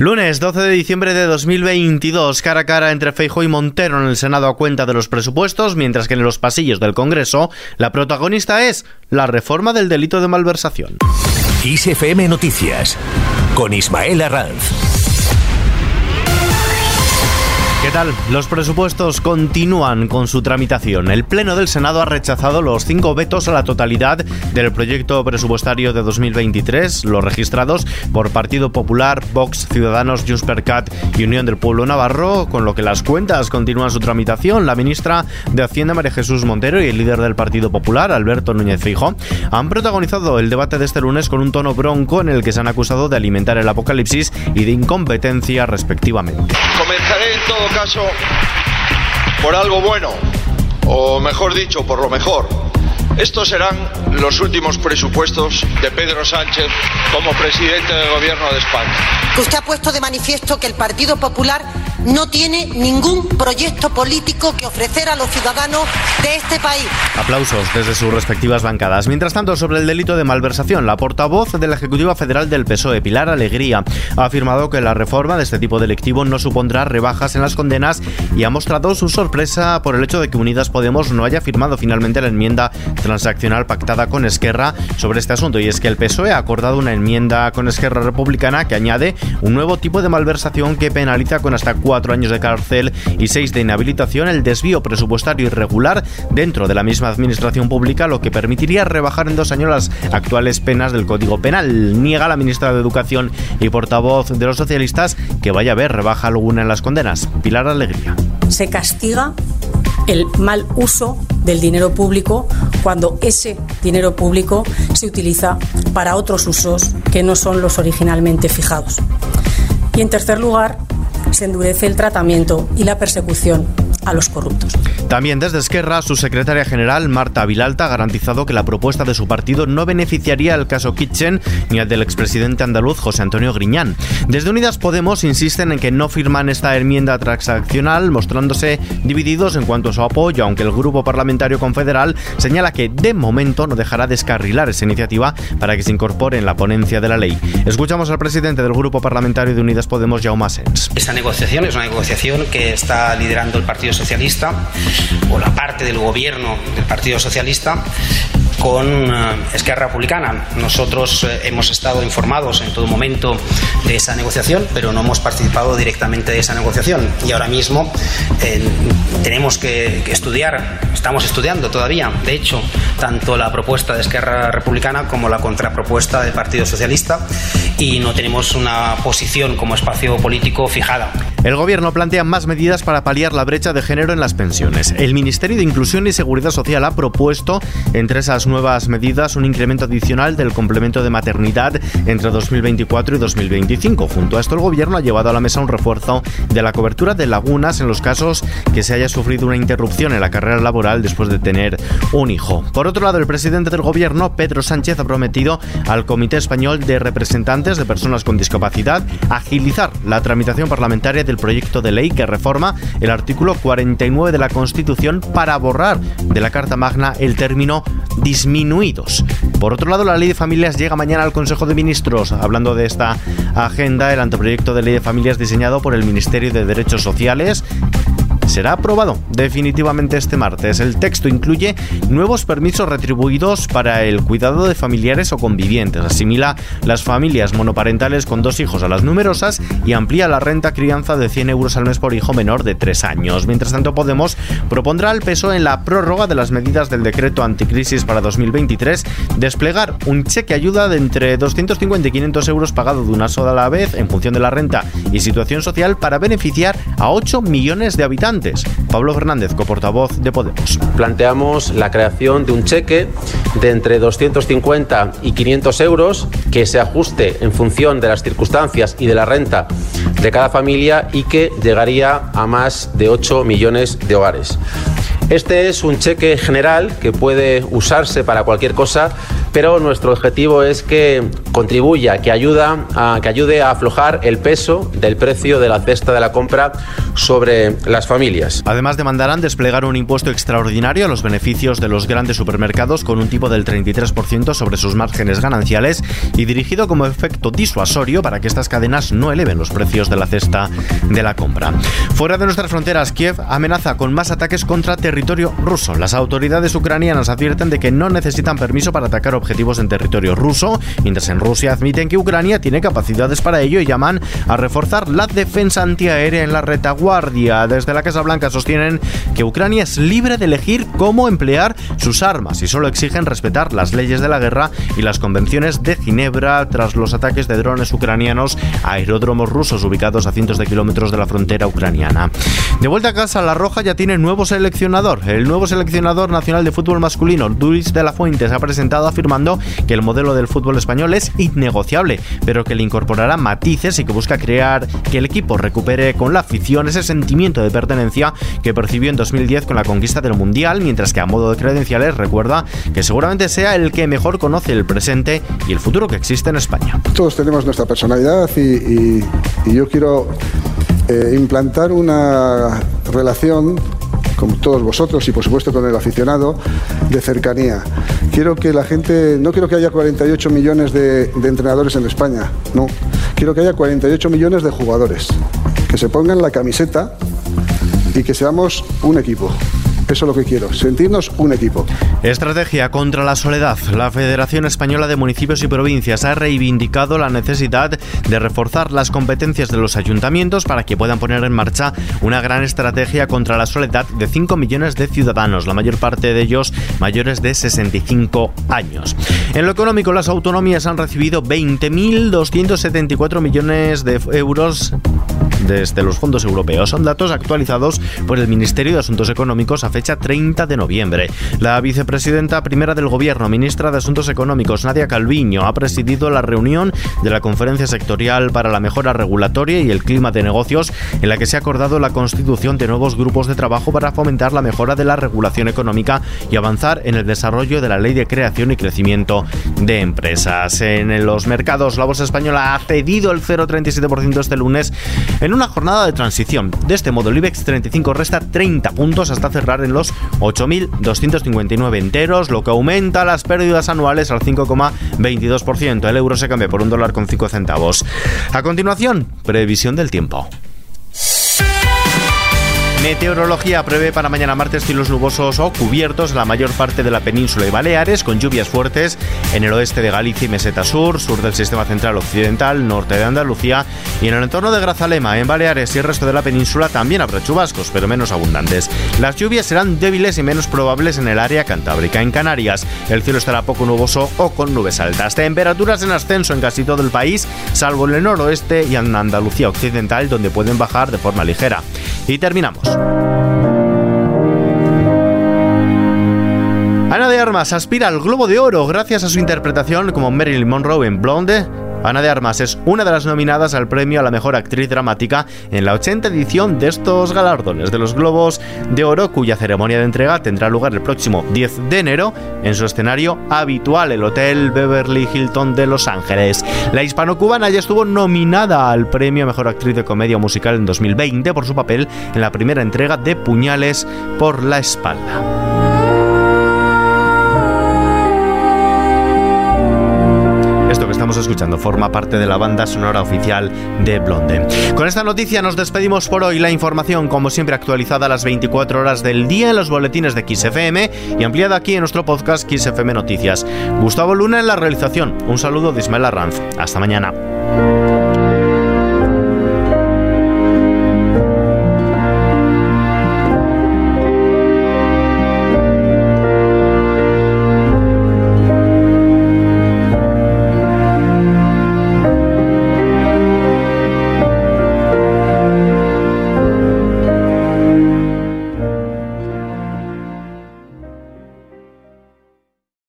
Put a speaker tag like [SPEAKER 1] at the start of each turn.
[SPEAKER 1] Lunes 12 de diciembre de 2022, cara a cara entre Feijóo y Montero en el Senado a cuenta de los presupuestos, mientras que en los pasillos del Congreso la protagonista es la reforma del delito de malversación.
[SPEAKER 2] ISFM Noticias con Ismael Arranz.
[SPEAKER 1] ¿Qué tal? Los presupuestos continúan con su tramitación. El Pleno del Senado ha rechazado los cinco vetos a la totalidad del proyecto presupuestario de 2023, los registrados por Partido Popular, Vox, Ciudadanos, Junts y Unión del Pueblo Navarro, con lo que las cuentas continúan su tramitación. La ministra de Hacienda, María Jesús Montero, y el líder del Partido Popular, Alberto Núñez Fijo, han protagonizado el debate de este lunes con un tono bronco en el que se han acusado de alimentar el apocalipsis y de incompetencia respectivamente.
[SPEAKER 3] Por algo bueno, o mejor dicho, por lo mejor. Estos serán los últimos presupuestos de Pedro Sánchez como presidente del Gobierno de España.
[SPEAKER 4] usted ha puesto de manifiesto que el Partido Popular no tiene ningún proyecto político que ofrecer a los ciudadanos de este país.
[SPEAKER 1] Aplausos desde sus respectivas bancadas. Mientras tanto, sobre el delito de malversación, la portavoz de la Ejecutiva Federal del PSOE, Pilar Alegría, ha afirmado que la reforma de este tipo delictivo no supondrá rebajas en las condenas y ha mostrado su sorpresa por el hecho de que Unidas Podemos no haya firmado finalmente la enmienda transaccional pactada con Esquerra sobre este asunto. Y es que el PSOE ha acordado una enmienda con Esquerra Republicana que añade un nuevo tipo de malversación que penaliza con hasta cuatro años de cárcel y seis de inhabilitación el desvío presupuestario irregular dentro de la misma administración pública, lo que permitiría rebajar en dos años las actuales penas del Código Penal. Niega la ministra de Educación y portavoz de los socialistas que vaya a haber rebaja alguna en las condenas. Pilar Alegría.
[SPEAKER 5] Se castiga el mal uso del dinero público cuando ese dinero público se utiliza para otros usos que no son los originalmente fijados. Y en tercer lugar, se endurece el tratamiento y la persecución a los corruptos.
[SPEAKER 1] También desde Esquerra, su secretaria general, Marta Vilalta, ha garantizado que la propuesta de su partido no beneficiaría al caso Kitchen ni al del expresidente andaluz José Antonio Griñán. Desde Unidas Podemos insisten en que no firman esta enmienda transaccional, mostrándose divididos en cuanto a su apoyo, aunque el grupo parlamentario confederal señala que de momento no dejará descarrilar esa iniciativa para que se incorpore en la ponencia de la ley. Escuchamos al presidente del grupo parlamentario de Unidas Podemos, Jaume Sens.
[SPEAKER 6] Esta negociación es una negociación que está liderando el Partido Socialista o la parte del gobierno del Partido Socialista con eh, Esquerra Republicana. Nosotros eh, hemos estado informados en todo momento de esa negociación, pero no hemos participado directamente de esa negociación. Y ahora mismo eh, tenemos que, que, estudiar, estamos estudiando todavía, de hecho, tanto la propuesta de Esquerra Republicana como la contrapropuesta del Partido Socialista y no tenemos una posición como espacio político fijada.
[SPEAKER 1] El gobierno plantea más medidas para paliar la brecha de género en las pensiones. El Ministerio de Inclusión y Seguridad Social ha propuesto, entre esas nuevas medidas, un incremento adicional del complemento de maternidad entre 2024 y 2025. Junto a esto, el gobierno ha llevado a la mesa un refuerzo de la cobertura de lagunas en los casos que se haya sufrido una interrupción en la carrera laboral después de tener un hijo. Por otro lado, el presidente del gobierno, Pedro Sánchez, ha prometido al Comité Español de Representantes de Personas con Discapacidad agilizar la tramitación parlamentaria del proyecto de ley que reforma el artículo 49 de la Constitución para borrar de la Carta Magna el término disminuidos. Por otro lado, la ley de familias llega mañana al Consejo de Ministros. Hablando de esta agenda, el anteproyecto de ley de familias diseñado por el Ministerio de Derechos Sociales será aprobado definitivamente este martes. El texto incluye nuevos permisos retribuidos para el cuidado de familiares o convivientes, asimila las familias monoparentales con dos hijos a las numerosas y amplía la renta crianza de 100 euros al mes por hijo menor de 3 años. Mientras tanto, Podemos propondrá al peso en la prórroga de las medidas del decreto anticrisis para 2023 desplegar un cheque ayuda de entre 250 y 500 euros pagado de una sola a la vez en función de la renta y situación social para beneficiar a 8 millones de habitantes Pablo Fernández, coportavoz de Podemos.
[SPEAKER 7] Planteamos la creación de un cheque de entre 250 y 500 euros que se ajuste en función de las circunstancias y de la renta de cada familia y que llegaría a más de 8 millones de hogares. Este es un cheque general que puede usarse para cualquier cosa, pero nuestro objetivo es que contribuya, que, ayuda a, que ayude a aflojar el peso del precio de la cesta de la compra sobre las familias.
[SPEAKER 1] Además demandarán desplegar un impuesto extraordinario a los beneficios de los grandes supermercados con un tipo del 33% sobre sus márgenes gananciales y dirigido como efecto disuasorio para que estas cadenas no eleven los precios de la cesta de la compra. Fuera de nuestras fronteras, Kiev amenaza con más ataques contra territorio ruso. Las autoridades ucranianas advierten de que no necesitan permiso para atacar objetivos en territorio ruso, mientras en Rusia admiten que Ucrania tiene capacidades para ello y llaman a reforzar la defensa antiaérea en la retaguardia. Desde la Casa Blanca sostienen que Ucrania es libre de elegir cómo emplear sus armas y solo exigen respetar las leyes de la guerra y las convenciones de Ginebra tras los ataques de drones ucranianos a aeródromos rusos ubicados a cientos de kilómetros de la frontera ucraniana. De vuelta a casa, La Roja ya tiene nuevo seleccionador. El nuevo seleccionador nacional de fútbol masculino, Luis de la Fuente, se ha presentado afirmando que el modelo del fútbol español es innegociable, pero que le incorporará matices y que busca crear que el equipo recupere con la afición ese sentimiento de pertenencia que percibió en 2010 con la conquista del Mundial, mientras que a modo de credenciales recuerda que seguramente sea el que mejor conoce el presente y el futuro que existe en España.
[SPEAKER 8] Todos tenemos nuestra personalidad y, yo quiero eh, implantar una relación con todos vosotros y por supuesto con el aficionado, de cercanía. Quiero que la gente, no quiero que haya 48 millones de, de entrenadores en España, no. Quiero que haya 48 millones de jugadores, que se pongan la camiseta y que seamos un equipo. Eso es lo que quiero, sentirnos un equipo.
[SPEAKER 1] Estrategia contra la soledad. La Federación Española de Municipios y Provincias ha reivindicado la necesidad de reforzar las competencias de los ayuntamientos para que puedan poner en marcha una gran estrategia contra la soledad de 5 millones de ciudadanos, la mayor parte de ellos mayores de 65 años. En lo económico, las autonomías han recibido 20.274 millones de euros desde los fondos europeos. Son datos actualizados por el Ministerio de Asuntos Económicos a fecha 30 de noviembre. La vicepresidenta primera del Gobierno, ministra de Asuntos Económicos, Nadia Calviño, ha presidido la reunión de la Conferencia Sectorial para la Mejora Regulatoria y el Clima de Negocios, en la que se ha acordado la constitución de nuevos grupos de trabajo para fomentar la mejora de la regulación económica y avanzar en el desarrollo de la Ley de Creación y Crecimiento de Empresas. En los mercados, la bolsa española ha cedido el 0,37% este lunes en una jornada de transición. De este modo, el IBEX 35 resta 30 puntos hasta cerrar en los 8.259 enteros, lo que aumenta las pérdidas anuales al 5,22%. El euro se cambia por un dólar con 5 centavos. A continuación, previsión del tiempo. Meteorología prevé para mañana martes cielos nubosos o cubiertos en la mayor parte de la península y Baleares, con lluvias fuertes en el oeste de Galicia y Meseta Sur, sur del sistema central occidental, norte de Andalucía y en el entorno de Grazalema, en Baleares y el resto de la península también habrá chubascos, pero menos abundantes. Las lluvias serán débiles y menos probables en el área cantábrica. En Canarias, el cielo estará poco nuboso o con nubes altas. Temperaturas en ascenso en casi todo el país, salvo en el noroeste y en Andalucía occidental, donde pueden bajar de forma ligera. Y terminamos. Ana de Armas aspira al Globo de Oro gracias a su interpretación como Marilyn Monroe en Blonde Ana de Armas es una de las nominadas al premio a la mejor actriz dramática en la 80 edición de estos galardones de los Globos de Oro, cuya ceremonia de entrega tendrá lugar el próximo 10 de enero en su escenario habitual, el Hotel Beverly Hilton de Los Ángeles. La hispano-cubana ya estuvo nominada al premio a mejor actriz de comedia musical en 2020 por su papel en la primera entrega de Puñales por la espalda. Estamos escuchando forma parte de la banda sonora oficial de Blonde. Con esta noticia nos despedimos por hoy. La información, como siempre, actualizada a las 24 horas del día en los boletines de XFM y ampliada aquí en nuestro podcast XFM Noticias. Gustavo Luna en la realización. Un saludo de Ismael Arranz. Hasta mañana.